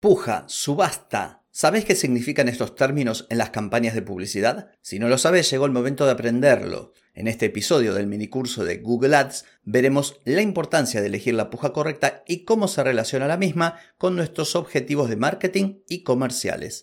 Puja, subasta. ¿Sabes qué significan estos términos en las campañas de publicidad? Si no lo sabes, llegó el momento de aprenderlo. En este episodio del minicurso de Google Ads veremos la importancia de elegir la puja correcta y cómo se relaciona la misma con nuestros objetivos de marketing y comerciales.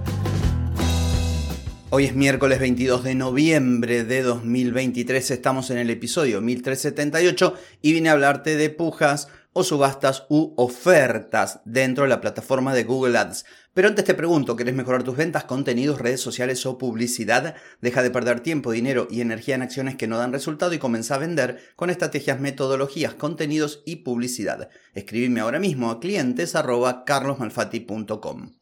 Hoy es miércoles 22 de noviembre de 2023, estamos en el episodio 1378 y vine a hablarte de pujas o subastas u ofertas dentro de la plataforma de Google Ads. Pero antes te pregunto, ¿querés mejorar tus ventas, contenidos, redes sociales o publicidad? Deja de perder tiempo, dinero y energía en acciones que no dan resultado y comienza a vender con estrategias, metodologías, contenidos y publicidad. Escribime ahora mismo a clientes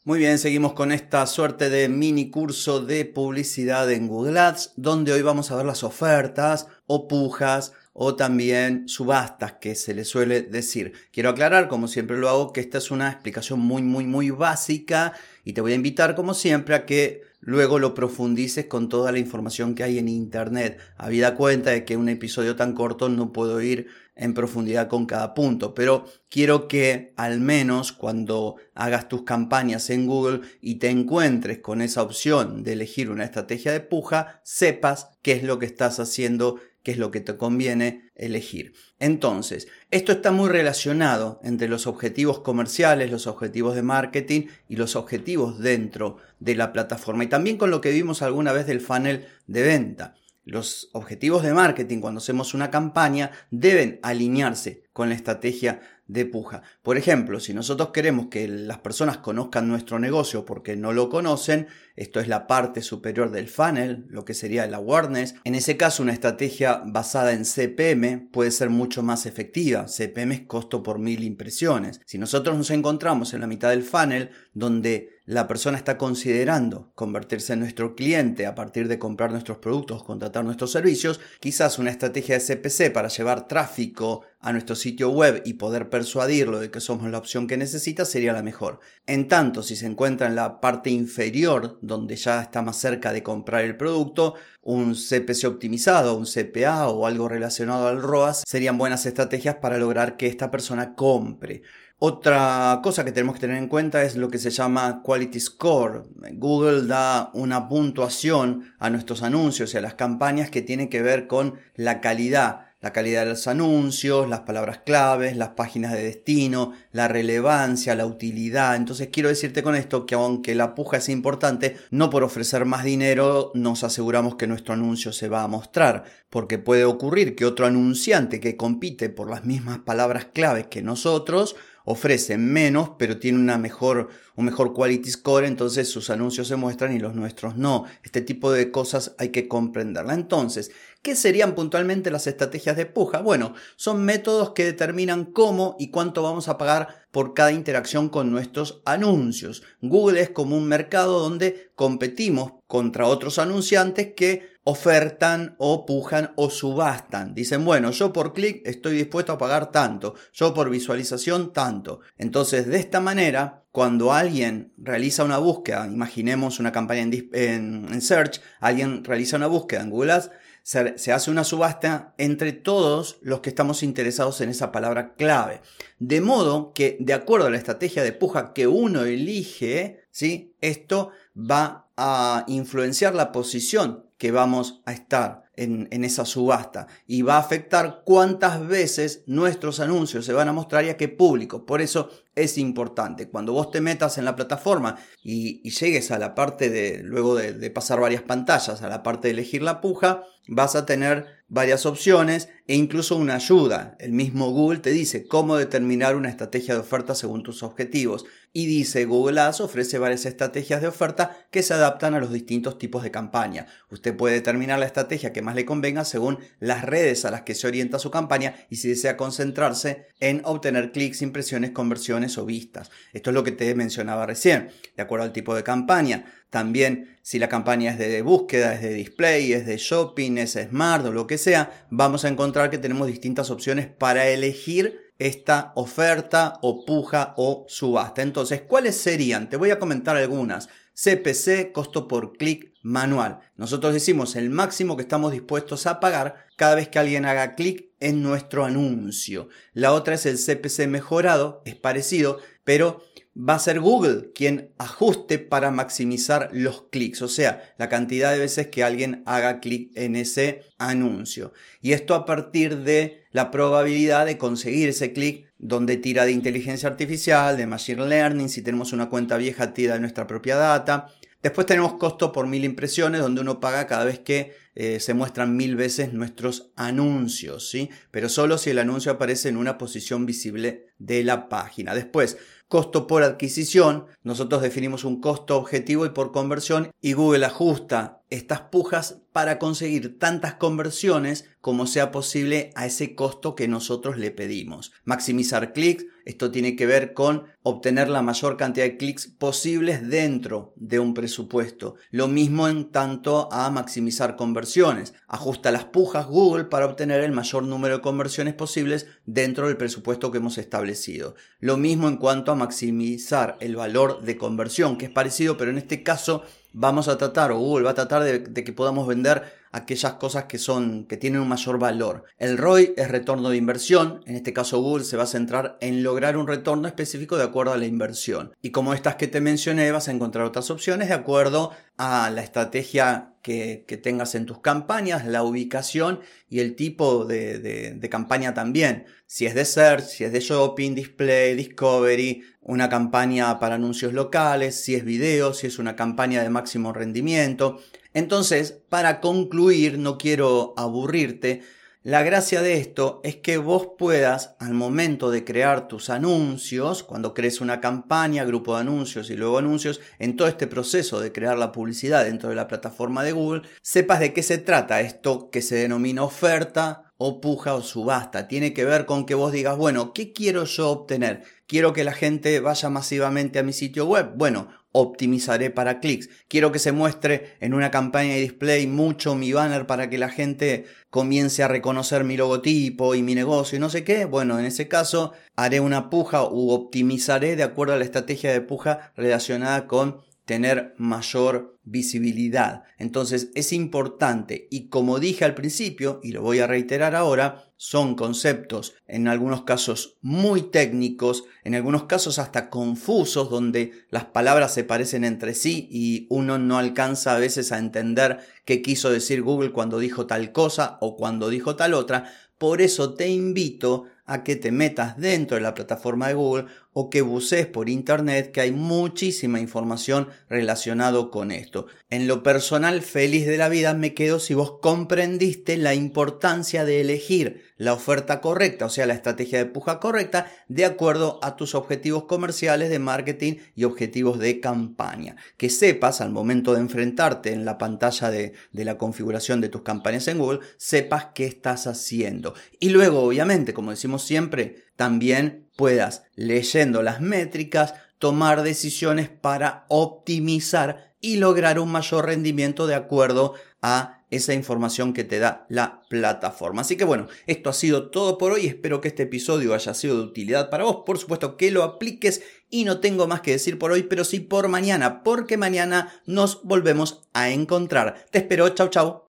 Muy bien, seguimos con esta suerte de mini curso de publicidad en Google Ads, donde hoy vamos a ver las ofertas o pujas o también subastas que se le suele decir. Quiero aclarar, como siempre lo hago, que esta es una explicación muy, muy, muy básica y te voy a invitar, como siempre, a que luego lo profundices con toda la información que hay en Internet. Habida cuenta de que un episodio tan corto no puedo ir en profundidad con cada punto, pero quiero que al menos cuando hagas tus campañas en Google y te encuentres con esa opción de elegir una estrategia de puja, sepas qué es lo que estás haciendo qué es lo que te conviene elegir. Entonces, esto está muy relacionado entre los objetivos comerciales, los objetivos de marketing y los objetivos dentro de la plataforma y también con lo que vimos alguna vez del funnel de venta. Los objetivos de marketing cuando hacemos una campaña deben alinearse con la estrategia de puja. Por ejemplo, si nosotros queremos que las personas conozcan nuestro negocio porque no lo conocen, esto es la parte superior del funnel, lo que sería el awareness, en ese caso una estrategia basada en CPM puede ser mucho más efectiva. CPM es costo por mil impresiones. Si nosotros nos encontramos en la mitad del funnel donde la persona está considerando convertirse en nuestro cliente a partir de comprar nuestros productos, contratar nuestros servicios, quizás una estrategia de CPC para llevar tráfico a nuestro sitio web y poder persuadirlo de que somos la opción que necesita sería la mejor. En tanto, si se encuentra en la parte inferior, donde ya está más cerca de comprar el producto, un CPC optimizado, un CPA o algo relacionado al ROAS serían buenas estrategias para lograr que esta persona compre. Otra cosa que tenemos que tener en cuenta es lo que se llama Quality Score. Google da una puntuación a nuestros anuncios y a las campañas que tiene que ver con la calidad. La calidad de los anuncios, las palabras claves, las páginas de destino, la relevancia, la utilidad. Entonces quiero decirte con esto que aunque la puja es importante, no por ofrecer más dinero nos aseguramos que nuestro anuncio se va a mostrar, porque puede ocurrir que otro anunciante que compite por las mismas palabras claves que nosotros ofrece menos, pero tiene una mejor, un mejor quality score, entonces sus anuncios se muestran y los nuestros no. Este tipo de cosas hay que comprenderla. Entonces, ¿qué serían puntualmente las estrategias de puja? Bueno, son métodos que determinan cómo y cuánto vamos a pagar por cada interacción con nuestros anuncios. Google es como un mercado donde competimos contra otros anunciantes que ofertan o pujan o subastan. Dicen, bueno, yo por clic estoy dispuesto a pagar tanto, yo por visualización tanto. Entonces, de esta manera, cuando alguien realiza una búsqueda, imaginemos una campaña en, Search, alguien realiza una búsqueda en Google Ads, se, hace una subasta entre todos los que estamos interesados en esa palabra clave. De modo que, de acuerdo a la estrategia de puja que uno elige, ¿sí? esto va a influenciar la posición que vamos a estar en, esa subasta y va a afectar cuántas veces nuestros anuncios se van a mostrar y a qué público. Por eso es importante. Cuando vos te metas en la plataforma y, llegues a la parte de, luego de, pasar varias pantallas, a la parte de elegir la puja, vas a tener varias opciones e incluso una ayuda. El mismo Google te dice cómo determinar una estrategia de oferta según tus objetivos. Y dice Google Ads ofrece varias estrategias de oferta que se adaptan a los distintos tipos de campaña. Usted puede determinar la estrategia que más le convenga según las redes a las que se orienta su campaña y si desea concentrarse en obtener clics, impresiones, conversiones o vistas. Esto es lo que te mencionaba recién, de acuerdo al tipo de campaña. También si la campaña es de búsqueda, es de display, es de shopping, es smart o lo que sea, vamos a encontrar que tenemos distintas opciones para elegir esta oferta o puja o subasta. Entonces, ¿cuáles serían? Te voy a comentar algunas. CPC, costo por clic manual. Nosotros decimos el máximo que estamos dispuestos a pagar cada vez que alguien haga clic en nuestro anuncio. La otra es el CPC mejorado, es parecido, pero va a ser Google quien ajuste para maximizar los clics, o sea, la cantidad de veces que alguien haga clic en ese anuncio. Y esto a partir de la probabilidad de conseguir ese clic donde tira de inteligencia artificial, de machine learning, si tenemos una cuenta vieja tira de nuestra propia data. Después tenemos costo por mil impresiones, donde uno paga cada vez que eh, se muestran mil veces nuestros anuncios, ¿sí? Pero solo si el anuncio aparece en una posición visible de la página. Después, costo por adquisición, nosotros definimos un costo objetivo y por conversión y Google ajusta estas pujas para conseguir tantas conversiones como sea posible a ese costo que nosotros le pedimos. Maximizar clics, esto tiene que ver con obtener la mayor cantidad de clics posibles dentro de un presupuesto. Lo mismo en tanto a maximizar conversiones. Ajusta las pujas Google para obtener el mayor número de conversiones posibles dentro del presupuesto que hemos establecido. Lo mismo en cuanto a maximizar el valor de conversión, que es parecido, pero en este caso vamos a tratar, o Google va a tratar de, que podamos vender aquellas cosas que son, que tienen un mayor valor. El ROI es retorno de inversión. En este caso Google se va a centrar en lograr un retorno específico de acuerdo a la inversión. Y como estas que te mencioné, vas a encontrar otras opciones de acuerdo a la estrategia que, tengas en tus campañas, la ubicación y el tipo de, de campaña también. Si es de search, si es de shopping, display, discovery, una campaña para anuncios locales, si es video, si es una campaña de máximo rendimiento. Entonces, para concluir, no quiero aburrirte, la gracia de esto es que vos puedas, al momento de crear tus anuncios, cuando crees una campaña, grupo de anuncios y luego anuncios, en todo este proceso de crear la publicidad dentro de la plataforma de Google, sepas de qué se trata esto que se denomina oferta o puja o subasta. Tiene que ver con que vos digas, bueno, ¿qué quiero yo obtener? Quiero que la gente vaya masivamente a mi sitio web. Bueno, optimizaré para clics. Quiero que se muestre en una campaña de display mucho mi banner para que la gente comience a reconocer mi logotipo y mi negocio y no sé qué. Bueno, en ese caso haré una puja u optimizaré de acuerdo a la estrategia de puja relacionada con tener mayor visibilidad. Entonces es importante y como dije al principio y lo voy a reiterar ahora, son conceptos en algunos casos muy técnicos, en algunos casos hasta confusos, donde las palabras se parecen entre sí y uno no alcanza a veces a entender qué quiso decir Google cuando dijo tal cosa o cuando dijo tal otra. Por eso te invito a que te metas dentro de la plataforma de Google o que bucees por internet que hay muchísima información relacionado con esto. En lo personal feliz de la vida me quedo si vos comprendiste la importancia de elegir la oferta correcta, o sea, la estrategia de puja correcta de acuerdo a tus objetivos comerciales de marketing y objetivos de campaña. Que sepas al momento de enfrentarte en la pantalla de, de la configuración de tus campañas en Google, sepas qué estás haciendo. Y luego, obviamente, como decimos siempre, también puedas, leyendo las métricas, tomar decisiones para optimizar y lograr un mayor rendimiento de acuerdo a esa información que te da la plataforma. Así que bueno, esto ha sido todo por hoy. Espero que este episodio haya sido de utilidad para vos. Por supuesto que lo apliques y no tengo más que decir por hoy, pero sí por mañana, porque mañana nos volvemos a encontrar. Te espero. Chau, chau.